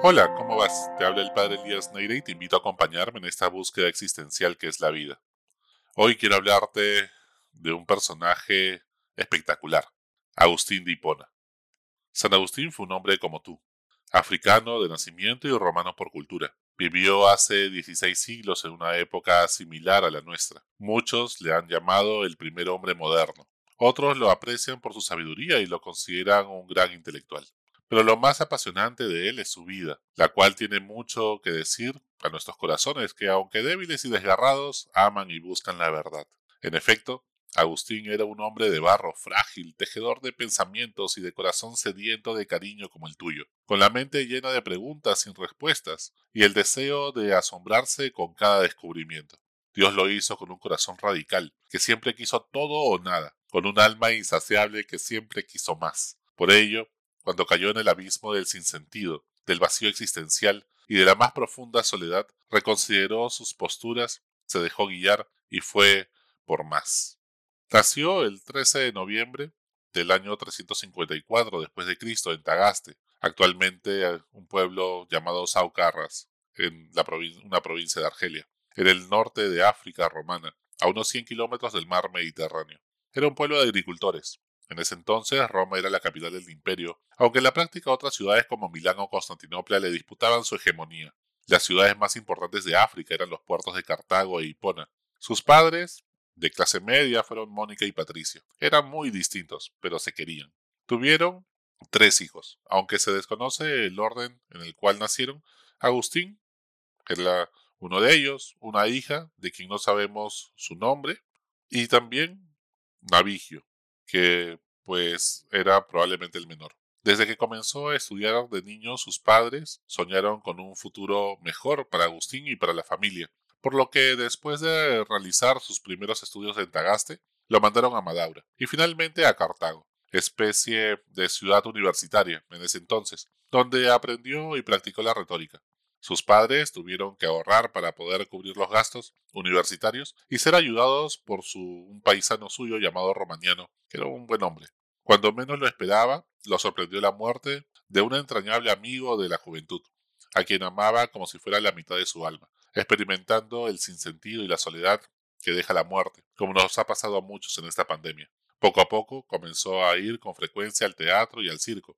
Hola, ¿cómo vas? Te habla el padre Elías Neire y te invito a acompañarme en esta búsqueda existencial que es la vida. Hoy quiero hablarte de un personaje espectacular, Agustín de Hipona. San Agustín fue un hombre como tú, africano de nacimiento y romano por cultura. Vivió hace 16 siglos en una época similar a la nuestra. Muchos le han llamado el primer hombre moderno. Otros lo aprecian por su sabiduría y lo consideran un gran intelectual. Pero lo más apasionante de él es su vida, la cual tiene mucho que decir a nuestros corazones que, aunque débiles y desgarrados, aman y buscan la verdad. En efecto, Agustín era un hombre de barro, frágil, tejedor de pensamientos y de corazón sediento de cariño como el tuyo, con la mente llena de preguntas sin respuestas y el deseo de asombrarse con cada descubrimiento. Dios lo hizo con un corazón radical, que siempre quiso todo o nada, con un alma insaciable que siempre quiso más. Por ello, cuando cayó en el abismo del sinsentido, del vacío existencial y de la más profunda soledad, reconsideró sus posturas, se dejó guiar y fue por más. Nació el 13 de noviembre del año 354 después de Cristo en Tagaste, actualmente un pueblo llamado Saucarras, en una provincia de Argelia, en el norte de África romana, a unos 100 kilómetros del mar Mediterráneo. Era un pueblo de agricultores. En ese entonces Roma era la capital del imperio, aunque en la práctica otras ciudades como Milán o Constantinopla le disputaban su hegemonía. Las ciudades más importantes de África eran los puertos de Cartago e Hipona. Sus padres, de clase media fueron Mónica y Patricio. Eran muy distintos, pero se querían. Tuvieron tres hijos, aunque se desconoce el orden en el cual nacieron. Agustín, era uno de ellos, una hija de quien no sabemos su nombre, y también Navigio, que pues era probablemente el menor. Desde que comenzó a estudiar de niño, sus padres soñaron con un futuro mejor para Agustín y para la familia por lo que después de realizar sus primeros estudios en Tagaste, lo mandaron a Madaura y finalmente a Cartago, especie de ciudad universitaria en ese entonces, donde aprendió y practicó la retórica. Sus padres tuvieron que ahorrar para poder cubrir los gastos universitarios y ser ayudados por un paisano suyo llamado Romaniano, que era un buen hombre. Cuando menos lo esperaba, lo sorprendió la muerte de un entrañable amigo de la juventud, a quien amaba como si fuera la mitad de su alma, experimentando el sinsentido y la soledad que deja la muerte, como nos ha pasado a muchos en esta pandemia. Poco a poco comenzó a ir con frecuencia al teatro y al circo,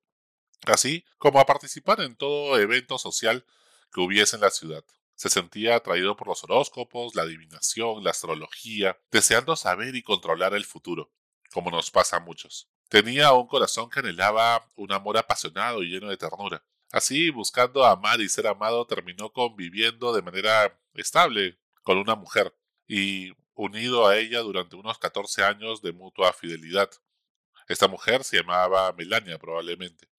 así como a participar en todo evento social que hubiese en la ciudad. Se sentía atraído por los horóscopos, la adivinación, la astrología, deseando saber y controlar el futuro, como nos pasa a muchos. Tenía un corazón que anhelaba un amor apasionado y lleno de ternura, Así, buscando amar y ser amado, terminó conviviendo de manera estable con una mujer y unido a ella durante unos 14 años de mutua fidelidad. Esta mujer se llamaba Melania probablemente.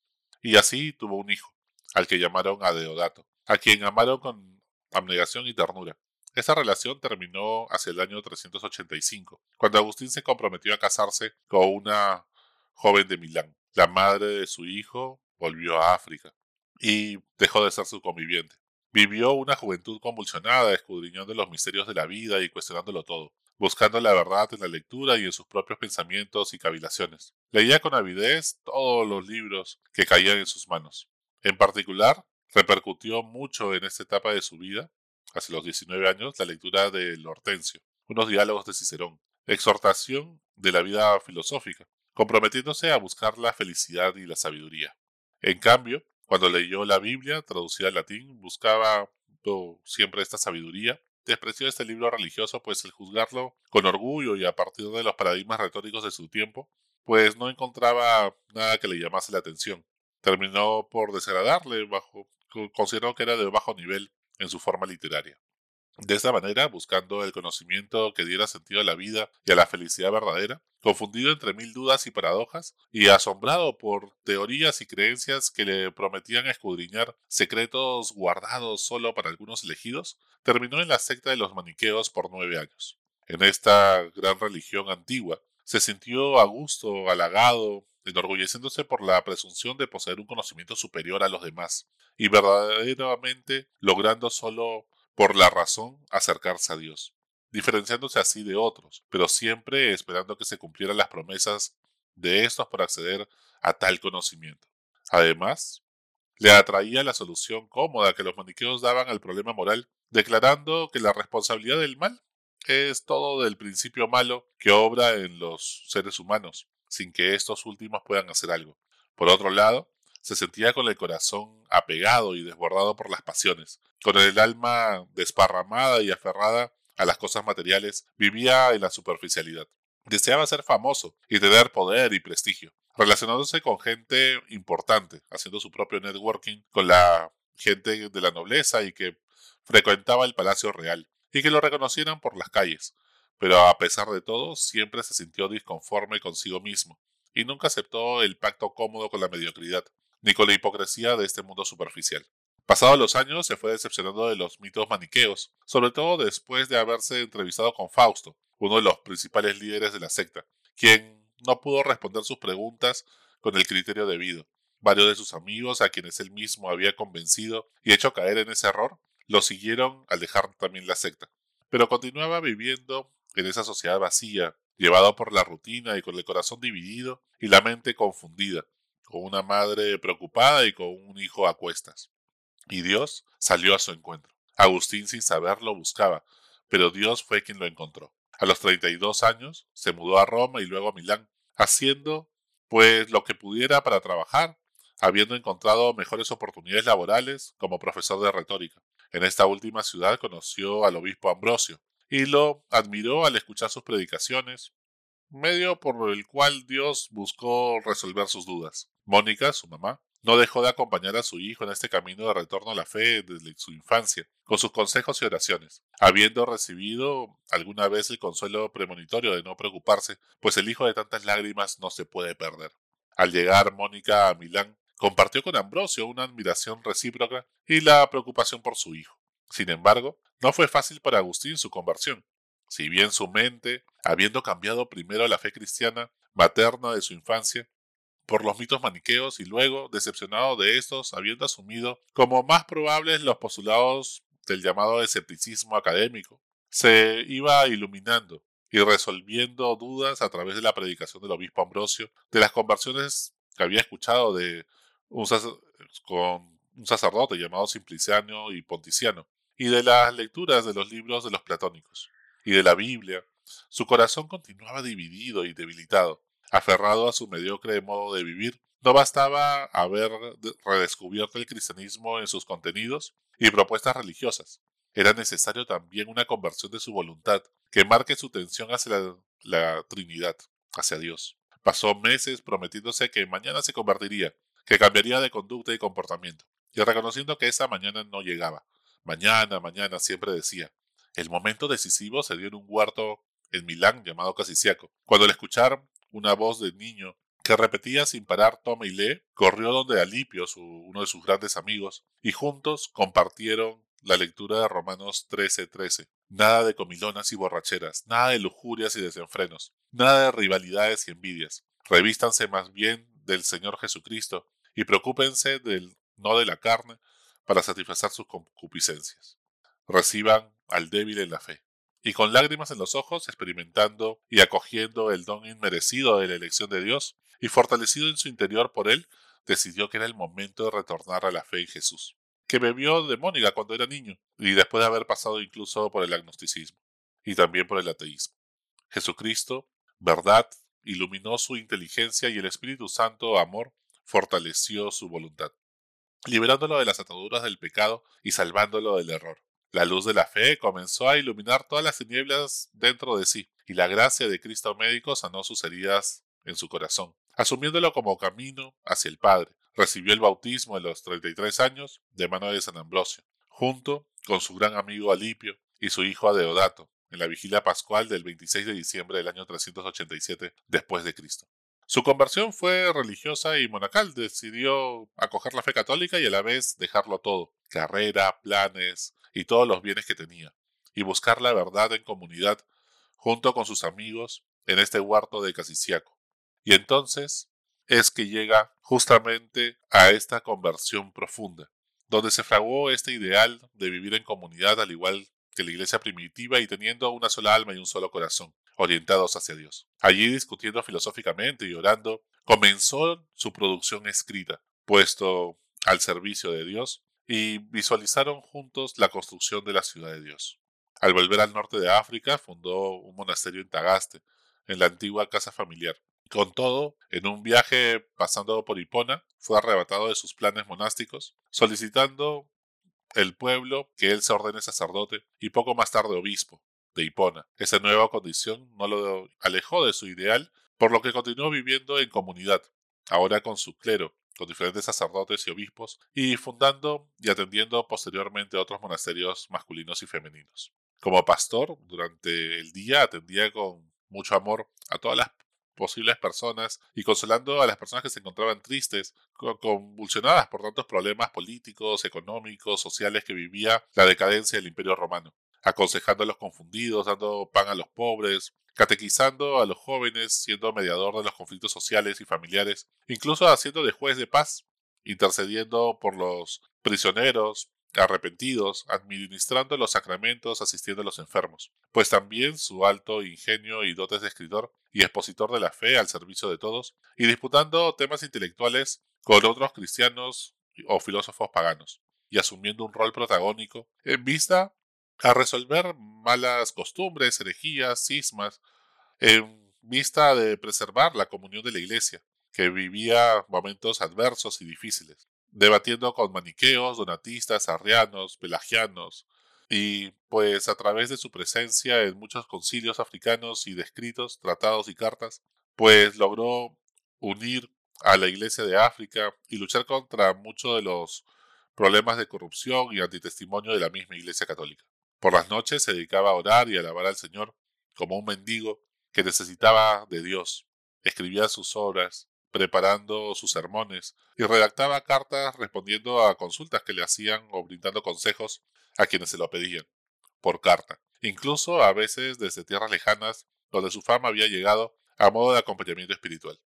Y así tuvo un hijo, al que llamaron Adeodato, a quien amaron con abnegación y ternura. Esa relación terminó hacia el año 385, cuando Agustín se comprometió a casarse con una joven de Milán. La madre de su hijo volvió a África y dejó de ser su conviviente. Vivió una juventud convulsionada, escudriñando los misterios de la vida y cuestionándolo todo, buscando la verdad en la lectura y en sus propios pensamientos y cavilaciones. Leía con avidez todos los libros que caían en sus manos. En particular, repercutió mucho en esta etapa de su vida, hace los 19 años, la lectura de Hortensio, unos diálogos de Cicerón, exhortación de la vida filosófica, comprometiéndose a buscar la felicidad y la sabiduría. En cambio, cuando leyó la Biblia, traducida al latín, buscaba siempre esta sabiduría. Despreció este libro religioso, pues el juzgarlo con orgullo y a partir de los paradigmas retóricos de su tiempo, pues no encontraba nada que le llamase la atención. Terminó por desagradarle, bajo, consideró que era de bajo nivel en su forma literaria. De esta manera, buscando el conocimiento que diera sentido a la vida y a la felicidad verdadera, confundido entre mil dudas y paradojas, y asombrado por teorías y creencias que le prometían escudriñar secretos guardados solo para algunos elegidos, terminó en la secta de los maniqueos por nueve años. En esta gran religión antigua, se sintió a gusto, halagado, enorgulleciéndose por la presunción de poseer un conocimiento superior a los demás, y verdaderamente logrando solo por la razón acercarse a Dios, diferenciándose así de otros, pero siempre esperando que se cumplieran las promesas de estos para acceder a tal conocimiento. Además, Le atraía la solución cómoda que los maniqueos daban al problema moral, declarando que la responsabilidad del mal es todo del principio malo que obra en los seres humanos, sin que estos últimos puedan hacer algo. Por otro lado, se sentía con el corazón apegado y desbordado por las pasiones, con el alma desparramada y aferrada a las cosas materiales, vivía en la superficialidad. Deseaba ser famoso y tener poder y prestigio, relacionándose con gente importante, haciendo su propio networking con la gente de la nobleza y que frecuentaba el Palacio Real, y que lo reconocieran por las calles. Pero a pesar de todo, siempre se sintió disconforme consigo mismo, y nunca aceptó el pacto cómodo con la mediocridad, ni con la hipocresía de este mundo superficial. Pasados los años se fue decepcionando de los mitos maniqueos, sobre todo después de haberse entrevistado con Fausto, uno de los principales líderes de la secta, quien no pudo responder sus preguntas con el criterio debido. Varios de sus amigos, a quienes él mismo había convencido y hecho caer en ese error, lo siguieron al dejar también la secta. Pero continuaba viviendo en esa sociedad vacía, llevado por la rutina y con el corazón dividido y la mente confundida, con una madre preocupada y con un hijo a cuestas. Y Dios salió a su encuentro. Agustín sin saberlo buscaba, pero Dios fue quien lo encontró. A los 32 años se mudó a Roma y luego a Milán, haciendo pues lo que pudiera para trabajar, habiendo encontrado mejores oportunidades laborales como profesor de retórica. En esta última ciudad conoció al obispo Ambrosio y lo admiró al escuchar sus predicaciones, medio por el cual Dios buscó resolver sus dudas. Mónica, su mamá, no dejó de acompañar a su hijo en este camino de retorno a la fe desde su infancia, con sus consejos y oraciones, habiendo recibido alguna vez el consuelo premonitorio de no preocuparse, pues el hijo de tantas lágrimas no se puede perder. Al llegar Mónica a Milán, compartió con Ambrosio una admiración recíproca y la preocupación por su hijo. Sin embargo, no fue fácil para Agustín su conversión. Si bien su mente, habiendo cambiado primero la fe cristiana materna de su infancia, por los mitos maniqueos y luego, decepcionado de estos, habiendo asumido como más probables los postulados del llamado escepticismo académico, se iba iluminando y resolviendo dudas a través de la predicación del obispo Ambrosio, de las conversiones que había escuchado de un con un sacerdote llamado Simpliciano y Ponticiano, y de las lecturas de los libros de los platónicos, y de la Biblia, su corazón continuaba dividido y debilitado, aferrado a su mediocre modo de vivir, no bastaba haber redescubierto el cristianismo en sus contenidos y propuestas religiosas. Era necesario también una conversión de su voluntad, que marque su tensión hacia la, la Trinidad, hacia Dios. Pasó meses prometiéndose que mañana se convertiría, que cambiaría de conducta y comportamiento, y reconociendo que esa mañana no llegaba. Mañana, mañana, siempre decía. El momento decisivo se dio en un huerto en Milán llamado Casiciaco. Cuando al escuchar una voz de niño que repetía sin parar toma y lee, corrió donde Alipio, uno de sus grandes amigos, y juntos compartieron la lectura de Romanos 13:13. Nada de comilonas y borracheras, nada de lujurias y desenfrenos, nada de rivalidades y envidias. Revístanse más bien del Señor Jesucristo y preocúpense del no de la carne para satisfacer sus concupiscencias. Reciban al débil en la fe y con lágrimas en los ojos, experimentando y acogiendo el don inmerecido de la elección de Dios, y fortalecido en su interior por él, decidió que era el momento de retornar a la fe en Jesús, que bebió de Mónica cuando era niño, y después de haber pasado incluso por el agnosticismo, y también por el ateísmo. Jesucristo, verdad, iluminó su inteligencia y el Espíritu Santo, amor, fortaleció su voluntad, liberándolo de las ataduras del pecado y salvándolo del error. La luz de la fe comenzó a iluminar todas las tinieblas dentro de sí, y la gracia de Cristo médico sanó sus heridas en su corazón, asumiéndolo como camino hacia el Padre. Recibió el bautismo a los 33 años de mano de San Ambrosio, junto con su gran amigo Alipio y su hijo Adeodato, en la vigilia pascual del 26 de diciembre del año 387 después de Cristo. Su conversión fue religiosa y monacal. Decidió acoger la fe católica y a la vez dejarlo todo: carrera, planes, y todos los bienes que tenía, y buscar la verdad en comunidad junto con sus amigos en este huerto de Casiciaco. Y entonces es que llega justamente a esta conversión profunda, donde se fraguó este ideal de vivir en comunidad al igual que la iglesia primitiva y teniendo una sola alma y un solo corazón, orientados hacia Dios. Allí discutiendo filosóficamente y orando, comenzó su producción escrita, puesto al servicio de Dios y visualizaron juntos la construcción de la ciudad de Dios. Al volver al norte de África, fundó un monasterio en Tagaste, en la antigua casa familiar. Con todo, en un viaje pasando por Hipona, fue arrebatado de sus planes monásticos, solicitando el pueblo que él se ordene sacerdote y poco más tarde obispo de Hipona. Esa nueva condición no lo alejó de su ideal, por lo que continuó viviendo en comunidad, ahora con su clero, con diferentes sacerdotes y obispos, y fundando y atendiendo posteriormente otros monasterios masculinos y femeninos. Como pastor, durante el día atendía con mucho amor a todas las posibles personas y consolando a las personas que se encontraban tristes, convulsionadas por tantos problemas políticos, económicos, sociales que vivía la decadencia del Imperio Romano, aconsejando a los confundidos, dando pan a los pobres, catequizando a los jóvenes, siendo mediador de los conflictos sociales y familiares, incluso haciendo de juez de paz, intercediendo por los prisioneros, arrepentidos, administrando los sacramentos, asistiendo a los enfermos, pues también su alto ingenio y dotes de escritor y expositor de la fe al servicio de todos, y disputando temas intelectuales con otros cristianos o filósofos paganos, y asumiendo un rol protagónico en vista a resolver malas costumbres, herejías, cismas, en vista de preservar la comunión de la Iglesia, que vivía momentos adversos y difíciles, debatiendo con maniqueos, donatistas, arrianos, pelagianos, y pues a través de su presencia en muchos concilios africanos y descritos, tratados y cartas, pues logró unir a la Iglesia de África y luchar contra muchos de los problemas de corrupción y antitestimonio de la misma Iglesia Católica. Por las noches se dedicaba a orar y alabar al Señor como un mendigo que necesitaba de Dios. Escribía sus obras, preparando sus sermones, y redactaba cartas respondiendo a consultas que le hacían o brindando consejos a quienes se lo pedían, por carta, incluso a veces desde tierras lejanas donde su fama había llegado a modo de acompañamiento espiritual.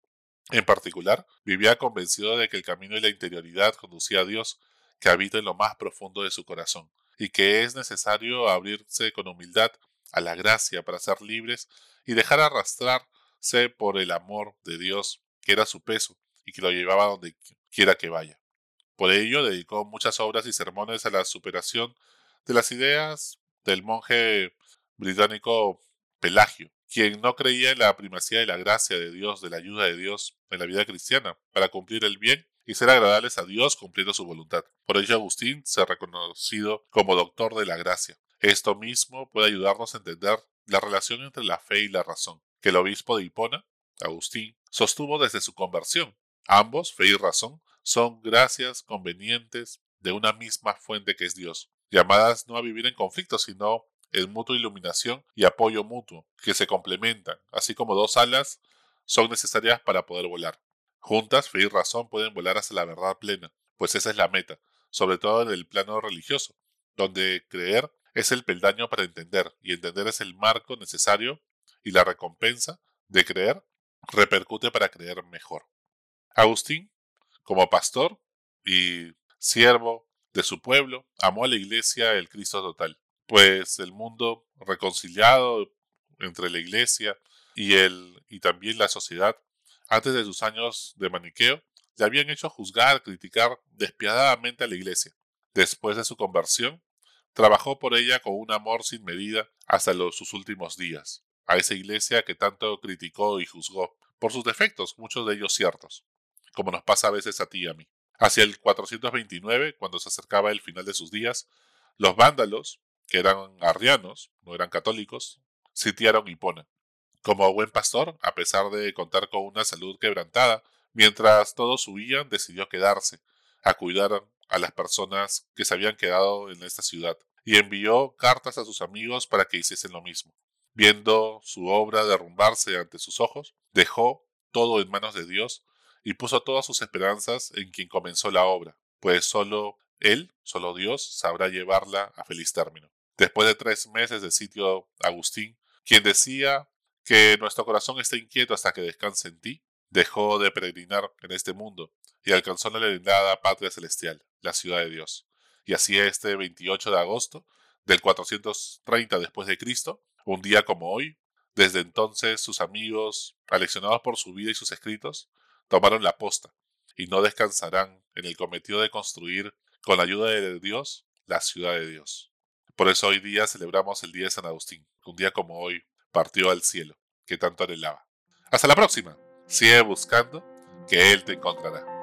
En particular, vivía convencido de que el camino y la interioridad conducía a Dios que habita en lo más profundo de su corazón, y que es necesario abrirse con humildad a la gracia para ser libres y dejar arrastrarse por el amor de Dios, que era su peso y que lo llevaba donde quiera que vaya. Por ello dedicó muchas obras y sermones a la superación de las ideas del monje británico Pelagio, quien no creía en la primacía de la gracia de Dios, de la ayuda de Dios en la vida cristiana, para cumplir el bien y ser agradables a Dios cumpliendo su voluntad. Por ello Agustín se ha reconocido como doctor de la gracia. Esto mismo puede ayudarnos a entender la relación entre la fe y la razón, que el obispo de Hipona, Agustín, sostuvo desde su conversión. Ambos, fe y razón, son gracias convenientes de una misma fuente que es Dios, llamadas no a vivir en conflicto, sino en mutua iluminación y apoyo mutuo, que se complementan, así como dos alas son necesarias para poder volar. Juntas, fe y razón pueden volar hacia la verdad plena, pues esa es la meta, sobre todo en el plano religioso, donde creer es el peldaño para entender, y entender es el marco necesario y la recompensa de creer repercute para creer mejor. Agustín, como pastor y siervo de su pueblo, amó a la iglesia el Cristo total, pues el mundo reconciliado entre la iglesia y, el, y también la sociedad antes de sus años de maniqueo, le habían hecho juzgar, criticar despiadadamente a la iglesia. Después de su conversión, trabajó por ella con un amor sin medida hasta los, sus últimos días, a esa iglesia que tanto criticó y juzgó, por sus defectos, muchos de ellos ciertos, como nos pasa a veces a ti y a mí. Hacia el 429, cuando se acercaba el final de sus días, los vándalos, que eran arrianos, no eran católicos, sitiaron Hipona. Como buen pastor, a pesar de contar con una salud quebrantada, mientras todos huían, decidió quedarse, a cuidar a las personas que se habían quedado en esta ciudad, y envió cartas a sus amigos para que hiciesen lo mismo. Viendo su obra derrumbarse ante sus ojos, dejó todo en manos de Dios y puso todas sus esperanzas en quien comenzó la obra, pues solo Él, solo Dios, sabrá llevarla a feliz término. Después de tres meses de sitio, Agustín, quien decía que nuestro corazón esté inquieto hasta que descanse en ti, dejó de peregrinar en este mundo y alcanzó la legendada patria celestial, la ciudad de Dios. Y así este 28 de agosto del 430 después de Cristo, un día como hoy, desde entonces sus amigos, aleccionados por su vida y sus escritos, tomaron la posta y no descansarán en el cometido de construir, con la ayuda de Dios, la ciudad de Dios. Por eso hoy día celebramos el Día de San Agustín, un día como hoy, partió al cielo, que tanto anhelaba. Hasta la próxima. Sigue buscando, que Él te encontrará.